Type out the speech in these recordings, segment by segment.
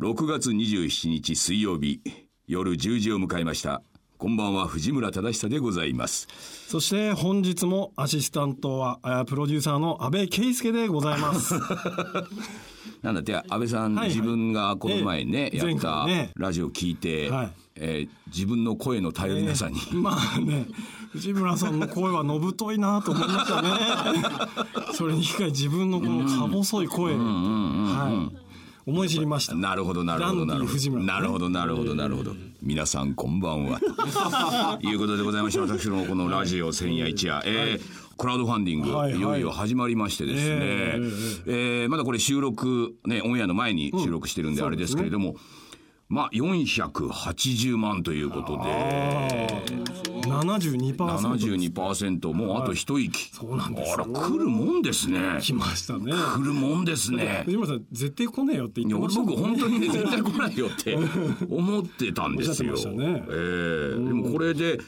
6月27日水曜日夜10時を迎えました。こんばんは藤村忠久でございます。そして本日もアシスタントはあプロデューサーの安倍圭介でございます。なんだって安倍さん、はいはい。自分がこの前ね、ええやったラジオを聞いて、はい。えー自分の声の頼りなさに、まあね、藤村さんの声はのぶといなと思いましたね。それに引き換え自分のこのか細い声、はい、思い知りました。なるほどなるほどなるほど。なるほどなるほどなるほど。皆さんこんばんは。と いうことでございまして私のこのラジオ千夜一夜、えークラウドファンディング、はいはい。いよいよ始まりましてですね、ええーまだこれ収録ねオンエアの前に収録してるんであれですけれども、まあ480万ということで。72%。72%もうあと一息、そうなんです。あら来るもんですね。来ましたね。来るもんですね。藤村さん絶対来ねえよって言ってましたもん僕本当にね絶対来ないよって思ってたんですよ。ね。ええ。でもこれで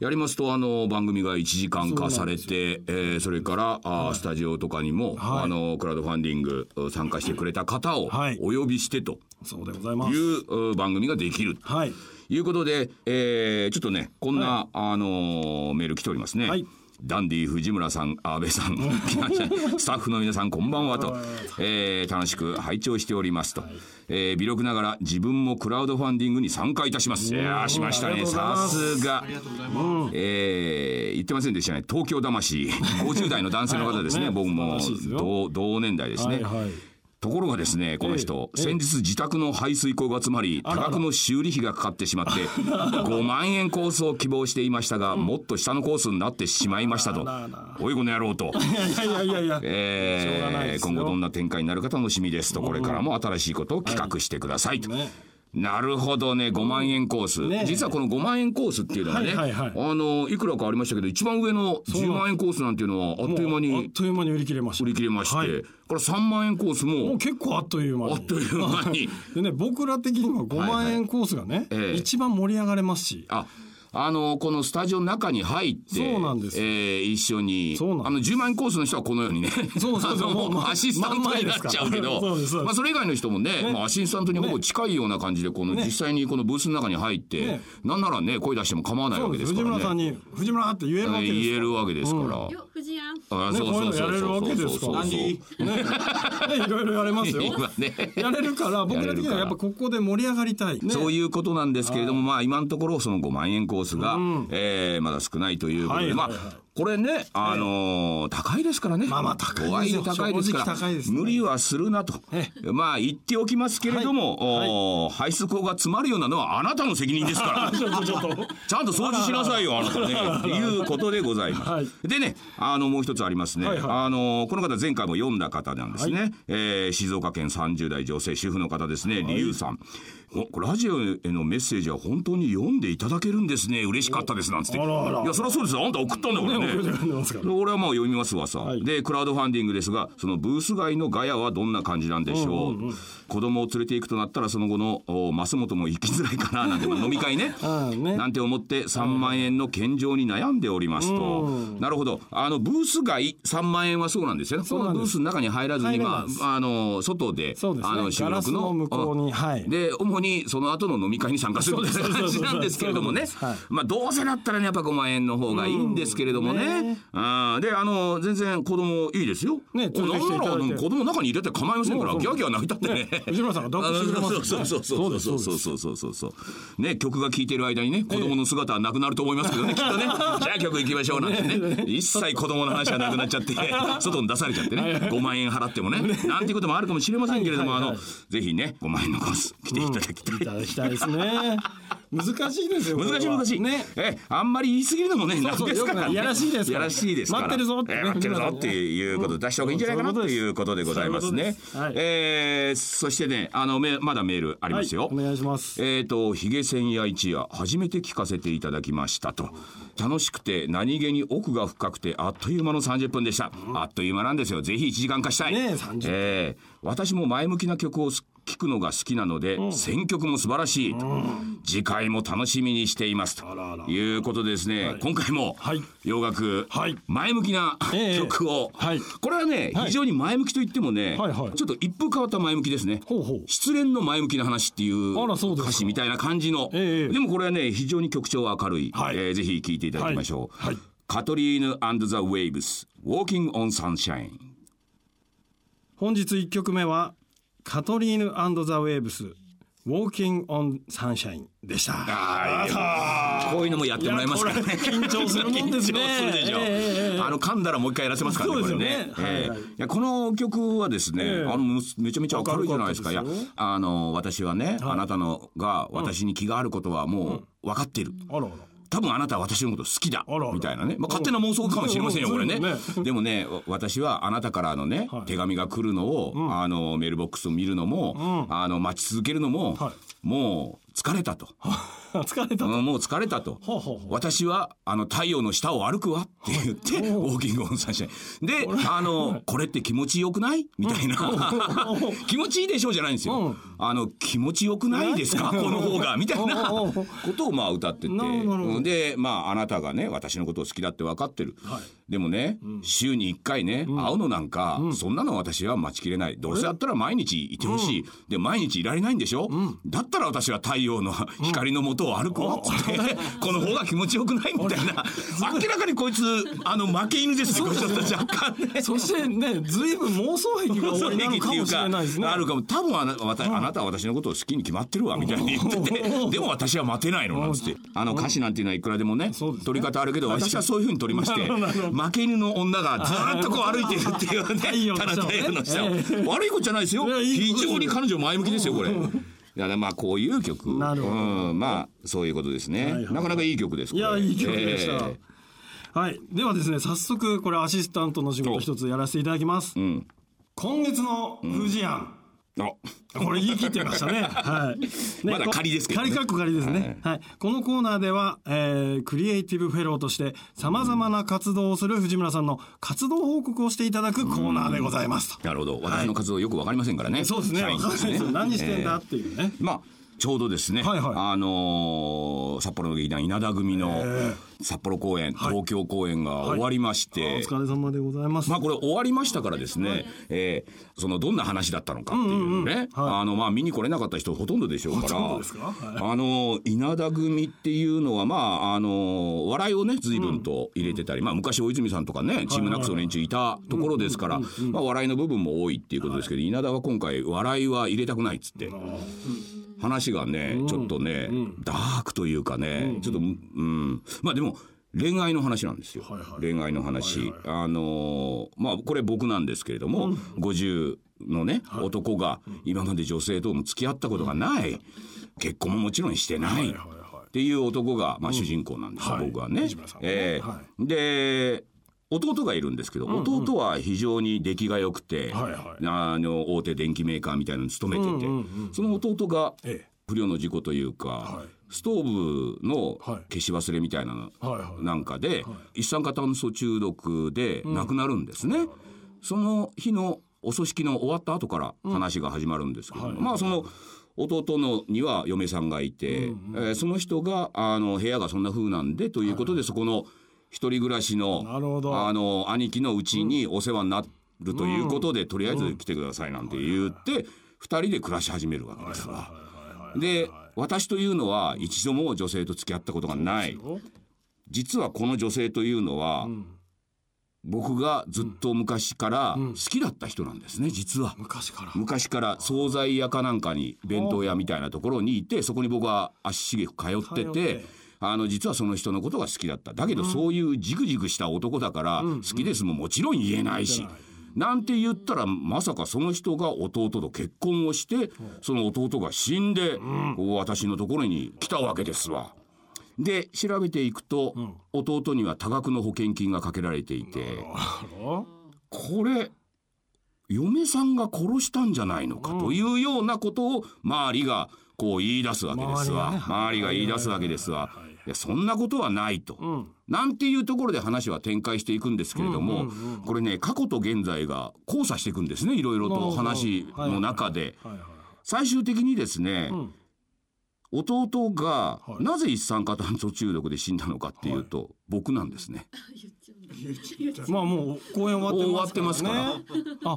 やりますとあの番組が1時間化されてえーそれからあースタジオとかにも、はいあのクラウドファンディング参加してくれた方をはいお呼びしてとそうでございます。いうう番組ができる。はい。いうことで、えーちょっとねこんな、あのーメール来ておりますね。はいダンディ藤村さん、安倍さん、スタッフの皆さんこんばんはと、えー楽しく拝聴しておりますと、えー微力ながら自分もクラウドファンディングに参加いたします。いやーしましたね、さます。すが。えー言ってませんでしたね、東京魂、50代の男性の方ですね、はい。僕も同同年代ですね。はいはい。ところがですね、この人、ええ先日自宅の排水溝が詰まり、多ら額の修理費がかかってしまって、5万円コースを希望していましたが、もっと下のコースになってしまいましたと。おいこの野郎と。いやいやいや。え今後どんな展開になるか楽しみですと、これからも新しいことを企画してくださいと。ねなるほどね、5万円コース。ね実はこの5万円コースっていうのはね、はいはいはいあの、いくらかありましたけど、一番上の10万円コースなんていうのは、あっという間もうあっにという間に売り切れました。売り切れまして、はいこれ3万円コースももう、結構あっという間に。あっという間に。でね、僕ら的には5万円コースがね、ええ一番盛り上がれますし。ああのこのスタジオの中に入ってそうなんですえー一緒にあの10万円コースの人はこのようにねそうそうそう。もうまアシスタントになっちゃうけど、まんまあ、それ以外の人もねまあ、アシスタントにほぼ近いような感じでこの実際にこのブースの中に入って、ね。なんならね声出しても構わないわけですすからね。藤村さんに、藤村って言えるわけですよ。言えるわけですから。よ、藤井あね、こういう。そうそうそうそう。ね、ねいろいろやれますよ。今ね。やれるから、僕ら的にはやっぱここで盛り上がりたい。ねそういうことなんですけれども、まあ今のところその5万円コースが、えーまだ少ないということで、まあこれね、あのー高いですからね。まあまあ高いですよ高いですから、ね無理はするなと。まあ言っておきますけれども、おー排水溝が詰まるようなのはあなたの責任ですから。ちち。ちゃんと掃除しなさいよ、あなたね。っていうことでございます。はいでね、あの、もう一つありますね。はいはいあの、この方前回も読んだ方なんですね。えー静岡県30代女性主婦の方ですね、りゆうさん。ラジオへのメッセージは本当に読んでいただけるんですね。嬉しかったですなんつって。いや、そりゃそうですよ。あんた送ったんだからね。俺はまあ読みますわさ、い。でクラウドファンディングですがそのブース外のガヤはどんな感じなんでしょう,、子供を連れて行くとなったらその後のお増本も行きづらいかななんて飲み会ね。うんね。なんて思って3万円の献上に悩んでおりますと、なるほど。あのブース外3万円はそうなんですよね。このそうなんです。ブースの中に入らずにまああの外でね。あの収録の。の向こうにあはい。で主にその後の飲み会に参加するみたいな感じなんですけれどもね。まあどうせだったらねやっぱ5万円の方がいいんですけれどもね。あー。であの全然子供いいですよ。ねおなん子供中に入れて構いませんからギャーギャー泣いたってね。ね。藤村さんが抱っこしてくれますよね。そうそうそうそうそう。そうそうそうそうね曲が聴いてる間にね子供の姿はなくなると思いますけどね きっとね。じゃあ曲行きましょうなんてね。一切子供の話はなくなっちゃって外に出されちゃってね。5万円払ってもね。なんていうこともあるかもしれませんけれどもあのぜひね5万円のコース来ていただきたい。いただきたいですね。難しいですよ。難しい難しい。ね。え、あんまり言い過ぎるのもね、なんですから、ね。やらしいですやらしいです。待ってるぞってねえ待ってるぞっていうことで出した方がいいんじゃないかなうんということでございますね。えーそしてね、あの、めまだメールありますよ。はいお願いしますえっ、と、ヒゲ千夜一夜、初めて聞かせていただきましたと。楽しくて何気に奥が深くてあっという間の30分でした。あっという間なんですよ。ぜひ1時間化したい。ねえ30えー私も前向きな曲を聴聞くのが好きなので、選曲も素晴らしい、次回も楽しみにしています。ということでですね、今回もはい。洋楽、はい。前向きなええ。曲を、はい。これはね、はい。非常に前向きと言ってもね、はいはい。ちょっと一風変わった前向きですね。ほうほう。失恋の前向きな話っていう歌詞みたいな感じの、ええ。でもこれはね非常に曲調は明るい、はい。えーぜひ聴いていただきましょう、はい。はい。カトリーヌ and the Waves Walking on Sunshine 本日1曲目はカトリーヌザ・ウェーブス Walking on Sunshine でした。あこういうのもやってもらいますからね。緊張するもんですね。緊張するでしょ、ええええ。あの噛んだらもう一回やらせますからねそうこれね。この曲はですね、ええ。あのむめちゃめちゃ明るいじゃないですか。かすよあの私はね、あなたのが私に気があることはもう分かっている、あらあら多分あなたは私のこと好きだみたいなね、まあ、勝手な妄想かもしれませんようん。これね。うん。でもねわ私はあなたからのね、はい。手紙が来るのを、あのメールボックスを見るのも、あの待ち続けるのも、はい。もう疲れたと。疲れたうんもう疲れたと。ほうほうほう。私はあの太陽の下を歩くわって言って、ウォーキングオンサンシャイン。で、あの、これって気持ちよくない？みたいな。気持ちいいでしょうじゃないんですよ。あの、気持ちよくないですか？この方が？みたいなことをまあ歌ってて。で、まああなたがね、私のことを好きだって分かってる。はい。でもね、週に1回ね、会うのなんか、そんなの私は待ちきれない。どうせやったら毎日いてほしい。で、毎日いられないんでしょ、だったら私は太陽の光の下を歩くわって、この方が気持ちよくないみたいな。明らかにこいつ、あの、負け犬ですね、ちょっと若干ね。そしてねずいぶん妄想癖がおありなのかもしれないですね。あるかも。多分あなあなたは私のことを好きに決まってるわみたいに言っててでも私は待てないのなんつって。あの歌詞なんていうのはいくらでもね取り方あるけど私はそういうふうに取りまして負け犬の女がずーっとこう歩いてるっていうねただ太陽の下をえ悪いことじゃないですよ。非常に彼女前向きですよこれ。いやまあこういう曲。なるほど。うん、まあそういうことですね、はいはいなかなかいい曲ですいやいい曲でした、えはい。ではですね早速これアシスタントの仕事一つやらせていただきます、えうん。今月の富士庵、あこれ言い切ってましたね。はい。ねまだ仮ですけどね仮かっこ仮ですね。はい。このコーナーでは、えー、クリエイティブフェローとして様々な活動をする藤村さんの活動報告をしていただくコーナーでございますと。なるほど私の活動よくわかりませんからね、そうですね。わかんないで。何してんだっていうね。まあちょうどですね、はいはい。あのー札幌の劇団稲田組の札幌公演、東京公演が終わりまして、お疲れ様でございます。まあこれ終わりましたからですね、えーそのどんな話だったのかっていうね、あのまあ見に来れなかった人ほとんどでしょうから、か。はい。あの稲田組っていうのはまああの笑いをね随分と入れてたり、まあ昔大泉さんとかねチームナックスの連中いたところですから、まあ笑いの部分も多いっていうことですけど、稲田は今回笑いは入れたくないっつって。話がね、ちょっとね、ダークというかね、ちょっと、うん、まあでも、恋愛の話なんですよ。はいはい。恋愛の話。あのーまあこれ僕なんですけれども、50のね、男が今まで女性とも付き合ったことがない。結婚ももちろんしてない。はいはいっていう男が、まあ、主人公なんです僕はね。ええ。はで弟がいるんですけど、弟は非常に出来が良くて、はいはい。あの大手電機メーカーみたいなのに勤めてて、その弟がええ。不慮の事故というか、はい。ストーブのはい。消し忘れみたいなのはいはい。なんかで、一酸化炭素中毒で亡くなるんですね。その日のお葬式の終わった後から話が始まるんですけど、まあその弟のには嫁さんがいて、えーその人があの部屋がそんな風なんでということで、そこの一人暮らしのあの兄貴のうちにお世話になるということで、とりあえず来てくださいなんて言って、二人で暮らし始めるわけですわ。で私というのは一度も女性と付き合ったことがない。実はこの女性というのは、僕がずっと昔から好きだった人なんですね実は。昔から。昔から惣菜屋かなんかに弁当屋みたいなところにいてそこに僕は足しげく通っててあの実はその人のことが好きだった。だけどそういうジクジクした男だから好きですももちろん言えないし。なんて言ったらまさかその人が弟と結婚をしてその弟が死んで私のところに来たわけですわ。で調べていくと弟には多額の保険金がかけられていて。これ嫁さんが殺したんじゃないのかというようなことを周りがこう言い出すわけですわ。周りが言い出すわけですわ。はいやそんなことはないと、なんていうところで話は展開していくんですけれども、これね過去と現在が交差していくんですねいろいろと話の中で。最終的にですね、ん。弟がはい。なぜ一酸化炭素中毒で死んだのかっていうと、僕なんですね。まあもう公演終わってますからね。終あ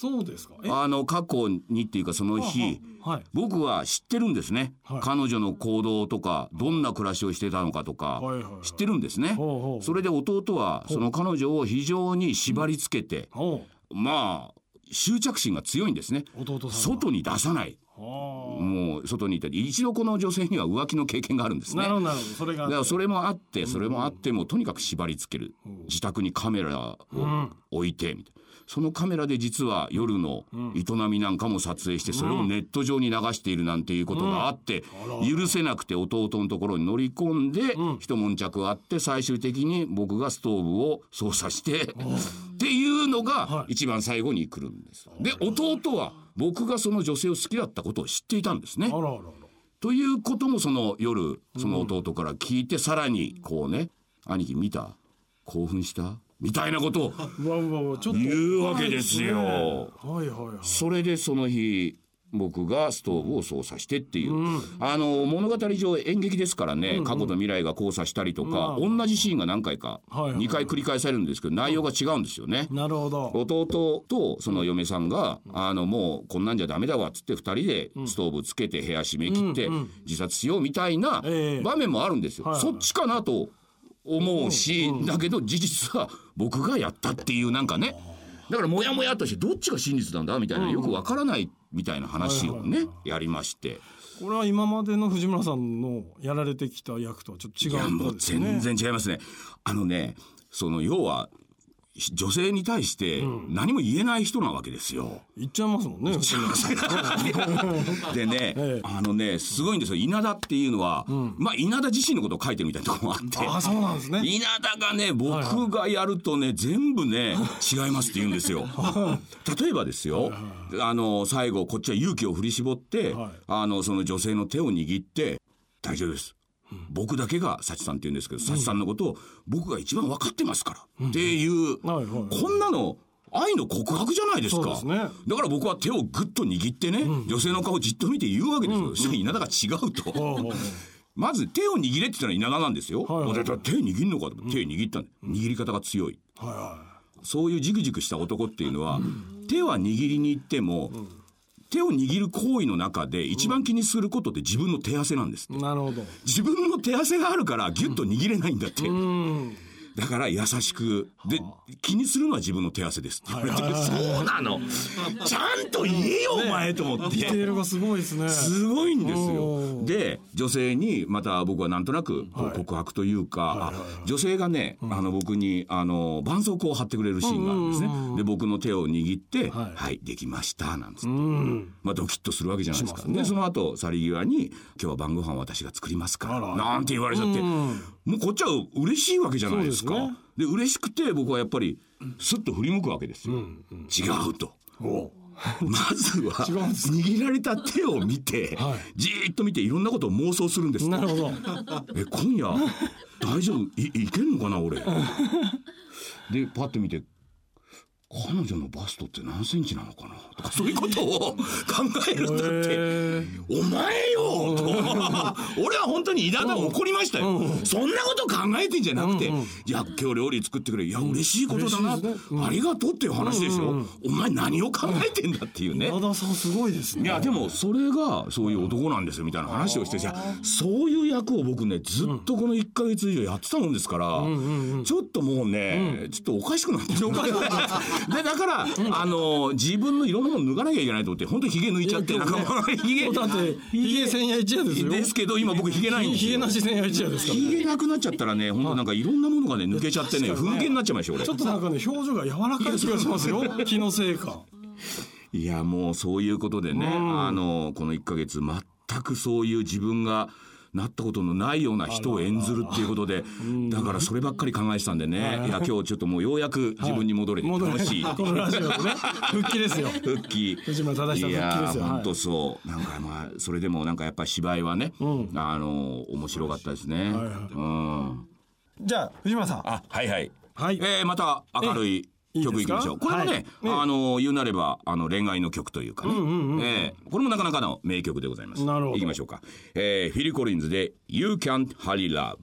そうですか？え？あの過去にっていうかその日はい。僕は知ってるんですね、はい。彼女の行動とかどんな暮らしをしてたのかとかはいはいはい。知ってるんですね、ほうほうほう。それで弟はその彼女を非常に縛り付けて、まあ執着心が強いんですね。弟さんが。外に出さない。あ。もう外にいたり一度この女性には浮気の経験があるんですね。あなるほど。それがだからそれもあってそれもあってもうとにかく縛り付ける。自宅にカメラを置いてみたいなそのカメラで実は夜の営みなんかも撮影してそれをネット上に流しているなんていうことがあって許せなくて弟のところに乗り込んで一悶着あって最終的に僕がストーブを操作してっていうのが一番最後に来るんです。で弟は僕がその女性を好きだったことを知っていたんですね。ということもその夜その弟から聞いてさらにこうね「兄貴見た？興奮した?」みたいなことを言うわけですよ。それでその日僕がストーブを操作してっていう、あの物語上演劇ですからね、過去と未来が交差したりとか、同じシーンが何回かはいはい。2回繰り返されるんですけど内容が違うんですよね。なるほど。弟とその嫁さんが、あのもうこんなんじゃダメだわっつって2人でストーブつけて部屋閉め切って自殺しようみたいなええ。場面もあるんですよ。そっちかなと思うし、だけど事実は僕がやったっていうなんかね。だからモヤモヤとしてどっちが真実なんだみたいなよくわからないみたいな話をねやりまして。これは今までの藤村さんのやられてきた役とはちょっと違うね。全然違いますね。あのねその要は女性に対して何も言えない人なわけですよ。言っちゃいますもんね。でね、ええ。あのねすごいんですよ。稲田っていうのは、まあ稲田自身のことを書いてるみたいなところもあって。ああそうなんですね。稲田がね僕がやるとね全部ね違いますって言うんですよ。例えばですよあの最後こっちは勇気を振り絞って、はい。あのその女性の手を握って「大丈夫です」僕だけが幸さんって言うんですけど幸さんのことを僕が一番分かってますからっていう、こんなの愛の告白じゃないですか。だから僕は手をぐっと握ってね、女性の顔をじっと見て言うわけですよ、そしたら稲田が違うと。まず手を握れって言ったら稲田なんですよ。はいはい。手握るのかと。手握ったんだ握り方が強い。はいはそういうジクジクした男っていうのは、手は握りに行っても、手を握る行為の中で一番気にすることって自分の手汗なんですって。いなるほど自分の手汗があるからギュッと握れないんだって。うんだから優しくで気にするのは自分の手汗ですって言われて、そうなの。ちゃんと言えよお前と思って。ディテールがすごいですね。すごいんですよ。で女性にまた僕はなんとなく告白というか、あ女性がね、あの僕にあの絆創膏を貼ってくれるシーンがあるんですね。で僕の手を握って「ははいい、できました」なんつって、うん。まあドキッとするわけじゃないですか。でその後去り際に「今日は晩ご飯私が作りますから」あら。なんて言われちゃって、もうこっちは嬉しいわけじゃないですか。そうですね。で嬉しくて僕はやっぱりスッと振り向くわけですよ。違うと。おまずは 違うんです握られた手を見て、はい。じーっと見ていろんなことを妄想するんですなるほど。え今夜大丈夫？いいけんのかな俺？でパッと見て彼女のバストって何センチなのかな？とかそういうことを考えるんだって。へお前よと。俺は本当に稲田を怒りましたよ、そんなこと考えてんじゃなくて、いや今日料理作ってくれ。いや嬉しいことだな、嬉しいです。ねありがとうっていう話ですよ、お前何を考えてんだっていうね、え和田さんすごいですね。いやでもそれがそういう男なんですよみたいな話をしてじゃあそういう役を僕ねずっとこの1か月以上やってたもんですから、ちょっともうね、ちょっとおかしくなってる。でだから、あの自分のいろんなもの脱がなきゃいけないと思って本当にひげ抜いちゃっていやなんかもうひげ千夜一夜ですよ。ですけど今僕ひげないんですヒゲよなし千夜一夜ですからひげなくなっちゃったらね本当なんかいろんなものがね抜けちゃってね風景になっちゃいましたよ俺。ちょっとなんかね表情が柔らかい気がしますよ。気のせいかいやもうそういうことでね、あのこの1ヶ月全くそういう自分がなったことのないような人を演ずるっていうことでだからそればっかり考えてたんでね。い。や今日ちょっともうようやく自分に戻れて楽しい。このラジオでね。復帰ですよ。復帰。藤村忠久復帰ですよ。はい。本当そう。なんかまあそれでもなんかやっぱり芝居はね、あの面白かったですね、はいはい。うん。じゃあ藤村さん。あはいはい、はい。えーまた明るい。いいですか曲いきましょう。これもね、はいあの言うなればあの恋愛の曲というかね、ええ。これもなかなかの名曲でございます。なるほど。いきましょうか、えーフィリ・コリンズで「You Can't Hurry Love」